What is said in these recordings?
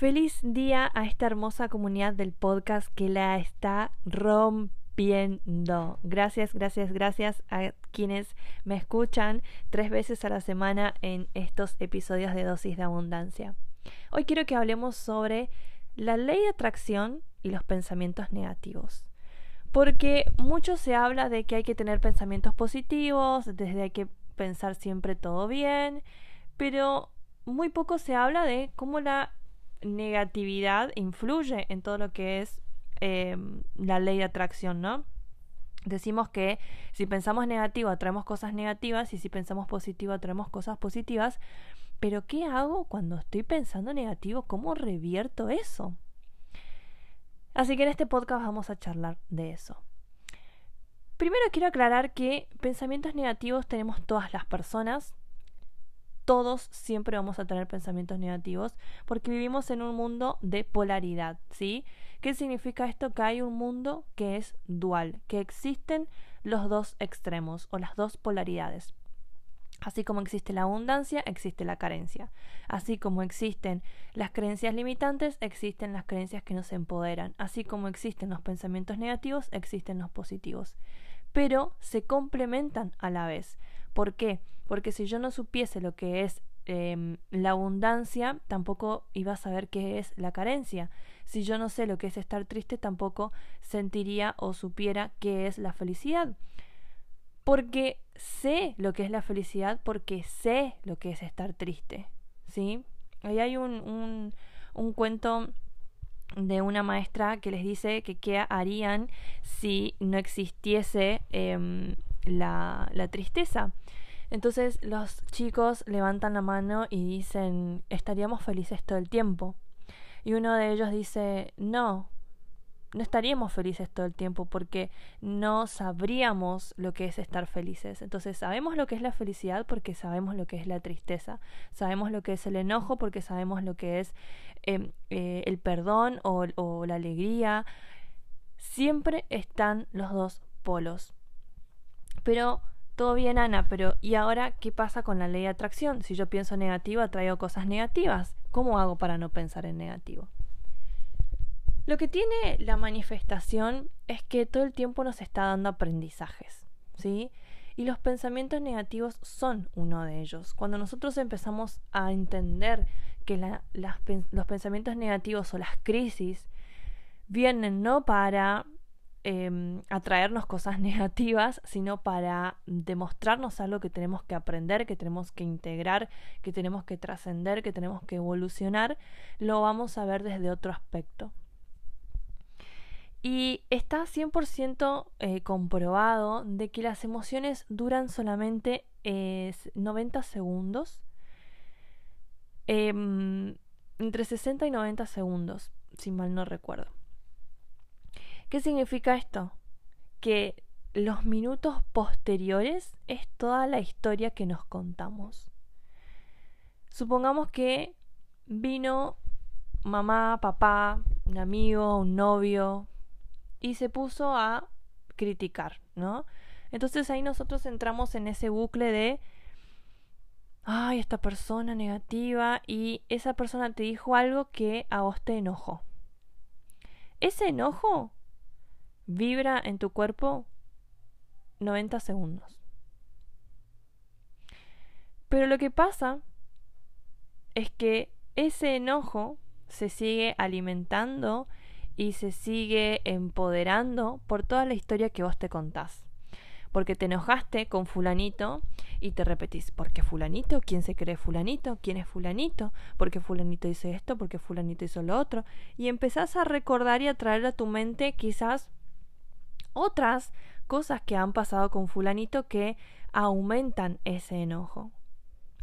Feliz día a esta hermosa comunidad del podcast que la está rompiendo. Gracias, gracias, gracias a quienes me escuchan tres veces a la semana en estos episodios de dosis de abundancia. Hoy quiero que hablemos sobre la ley de atracción y los pensamientos negativos. Porque mucho se habla de que hay que tener pensamientos positivos, desde hay que pensar siempre todo bien, pero muy poco se habla de cómo la negatividad influye en todo lo que es em, la ley de atracción, ¿no? Decimos que si pensamos negativo atraemos cosas negativas y si pensamos positivo atraemos cosas positivas, pero ¿qué hago cuando estoy pensando negativo? ¿Cómo revierto eso? Así que en este podcast vamos a charlar de eso. Primero quiero aclarar que pensamientos negativos tenemos todas las personas, todos siempre vamos a tener pensamientos negativos porque vivimos en un mundo de polaridad, ¿sí? ¿Qué significa esto? Que hay un mundo que es dual, que existen los dos extremos o las dos polaridades. Así como existe la abundancia, existe la carencia. Así como existen las creencias limitantes, existen las creencias que nos empoderan. Así como existen los pensamientos negativos, existen los positivos. Pero se complementan a la vez. ¿Por qué? porque si yo no supiese lo que es em, la abundancia, tampoco iba a saber qué es la carencia. Si yo no sé lo que es estar triste, tampoco sentiría o supiera qué es la felicidad. Porque sé lo que es la felicidad, porque sé lo que es estar triste. ¿Sí? Ahí hay un, un, cuento de una maestra que les dice que qué harían si no existiese em, la, tristeza. Entonces los chicos levantan la mano y dicen, estaríamos felices todo el tiempo. Y uno de ellos dice, no, no estaríamos felices todo el tiempo porque no sabríamos lo que es estar felices. Entonces sabemos lo que es la felicidad porque sabemos lo que es la tristeza, sabemos lo que es el enojo porque sabemos lo que es em, eh, el perdón o la alegría. Siempre están los dos polos. Pero todo bien, Ana, pero ¿y ahora qué pasa con la ley de atracción? Si yo pienso negativo, atraigo cosas negativas. ¿Cómo hago para no pensar en negativo? Lo que tiene la manifestación es que todo el tiempo nos está dando aprendizajes, ¿sí? Y los pensamientos negativos son uno de ellos. Cuando nosotros empezamos a entender que los pensamientos negativos o las crisis vienen no para Em, atraernos cosas negativas, sino para demostrarnos algo que tenemos que aprender, que tenemos que integrar, que tenemos que trascender, que tenemos que evolucionar, lo vamos a ver desde otro aspecto. Y está 100% eh, comprobado de que las emociones duran solamente 90 segundos, em, entre 60 y 90 segundos, si mal no recuerdo. ¿Qué significa esto? Que los minutos posteriores es toda la historia que nos contamos. Supongamos que vino mamá, papá, un amigo, un novio y se puso a criticar, ¿no? Entonces ahí nosotros entramos en ese bucle de, ay, esta persona negativa y esa persona te dijo algo que a vos te enojó. Ese enojo vibra en tu cuerpo 90 segundos. Pero lo que pasa es que ese enojo se sigue alimentando y se sigue empoderando por toda la historia que vos te contás. Porque te enojaste con fulanito y te repetís, ¿por qué fulanito? ¿Quién se cree fulanito? ¿Quién es fulanito? ¿Por qué fulanito hizo esto? ¿Por qué fulanito hizo lo otro? Y empezás a recordar y a traer a tu mente quizás otras cosas que han pasado con fulanito que aumentan ese enojo.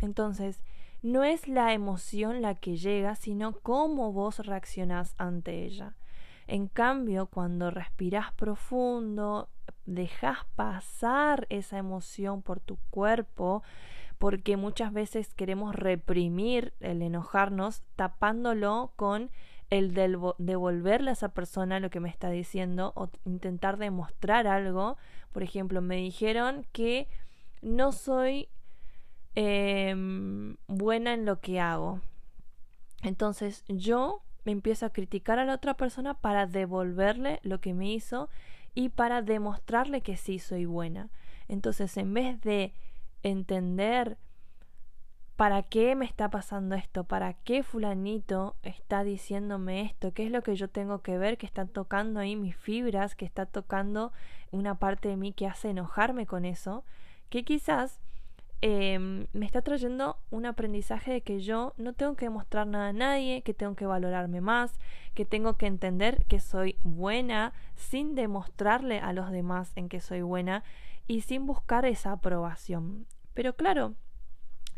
Entonces, no es la emoción la que llega, sino cómo vos reaccionás ante ella. En cambio, cuando respiras profundo, dejas pasar esa emoción por tu cuerpo, porque muchas veces queremos reprimir el enojarnos tapándolo con el devolverle a esa persona lo que me está diciendo o intentar demostrar algo. Por ejemplo, me dijeron que no soy em, buena en lo que hago. Entonces yo me empiezo a criticar a la otra persona para devolverle lo que me hizo y para demostrarle que sí soy buena. Entonces, en vez de entender para qué me está pasando esto, para qué fulanito está diciéndome esto, qué es lo que yo tengo que ver, que está tocando ahí mis fibras, que está tocando una parte de mí que hace enojarme con eso, que quizás em, me está trayendo un aprendizaje de que yo no tengo que demostrar nada a nadie, que tengo que valorarme más, que tengo que entender que soy buena sin demostrarle a los demás en que soy buena y sin buscar esa aprobación. Pero claro,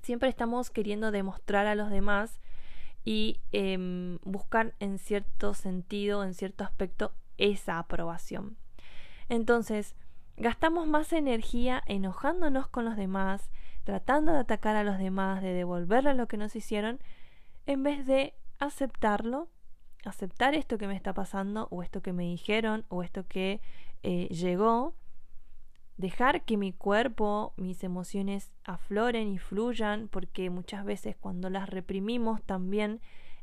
siempre estamos queriendo demostrar a los demás y em, buscar en cierto sentido, en cierto aspecto, esa aprobación. Entonces, gastamos más energía enojándonos con los demás, tratando de atacar a los demás, de devolverle lo que nos hicieron, en vez de aceptarlo, aceptar esto que me está pasando, o esto que me dijeron, o esto que eh, llegó, dejar que mi cuerpo, mis emociones afloren y fluyan, porque muchas veces cuando las reprimimos también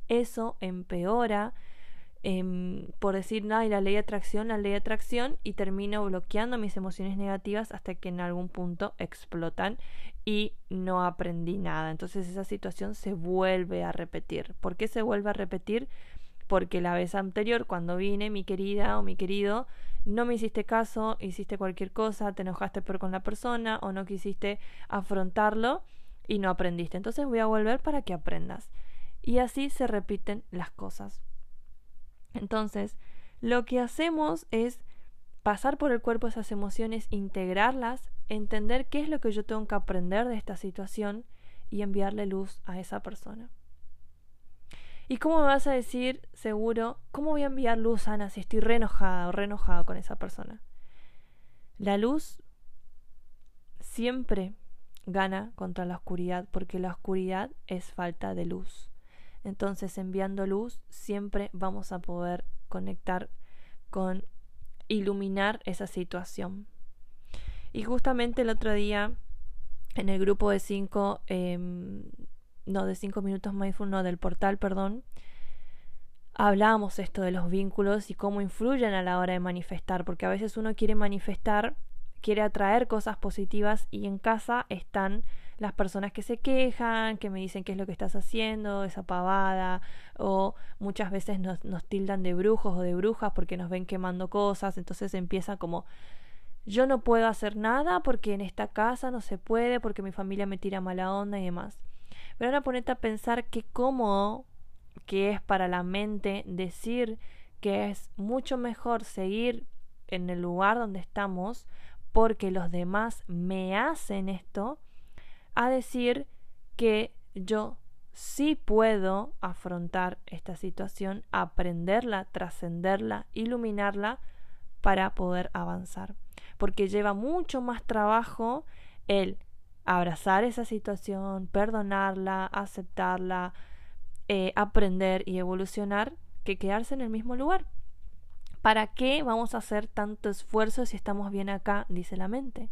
eso empeora. Em, por decir, y la ley de atracción, la ley de atracción, y termino bloqueando mis emociones negativas hasta que en algún punto explotan y no aprendí nada. Entonces esa situación se vuelve a repetir. ¿Por qué se vuelve a repetir? Porque la vez anterior, cuando vine, mi querida o mi querido, no me hiciste caso, hiciste cualquier cosa, te enojaste por con la persona o no quisiste afrontarlo y no aprendiste. Entonces voy a volver para que aprendas. Y así se repiten las cosas. Entonces, lo que hacemos es pasar por el cuerpo esas emociones, integrarlas, entender qué es lo que yo tengo que aprender de esta situación y enviarle luz a esa persona. ¿Y cómo me vas a decir, seguro, cómo voy a enviar luz, Ana, si estoy re enojada o re enojada con esa persona? La luz siempre gana contra la oscuridad porque la oscuridad es falta de luz. Entonces, enviando luz, siempre vamos a poder conectar con iluminar esa situación. Y justamente el otro día, en el grupo de cinco, em, no de 5 minutos mindful, no del portal, perdón, hablábamos esto de los vínculos y cómo influyen a la hora de manifestar, porque a veces uno quiere manifestar, quiere atraer cosas positivas y en casa están las personas que se quejan, que me dicen qué es lo que estás haciendo, esa pavada, o muchas veces nos, nos tildan de brujos o de brujas porque nos ven quemando cosas, entonces empieza como yo no puedo hacer nada porque en esta casa no se puede, porque mi familia me tira mala onda y demás. Pero ahora ponete a pensar qué cómodo que es para la mente decir que es mucho mejor seguir en el lugar donde estamos porque los demás me hacen esto, a decir que yo sí puedo afrontar esta situación, aprenderla, trascenderla, iluminarla para poder avanzar. Porque lleva mucho más trabajo el abrazar esa situación, perdonarla, aceptarla, eh, aprender y evolucionar que quedarse en el mismo lugar. ¿Para qué vamos a hacer tanto esfuerzo si estamos bien acá? dice la mente.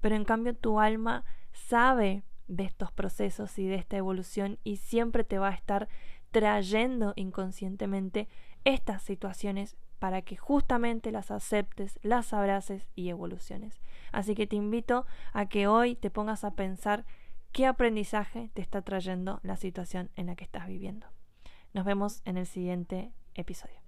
Pero en cambio tu alma sabe de estos procesos y de esta evolución y siempre te va a estar trayendo inconscientemente estas situaciones para que justamente las aceptes, las abraces y evoluciones. Así que te invito a que hoy te pongas a pensar qué aprendizaje te está trayendo la situación en la que estás viviendo. Nos vemos en el siguiente episodio.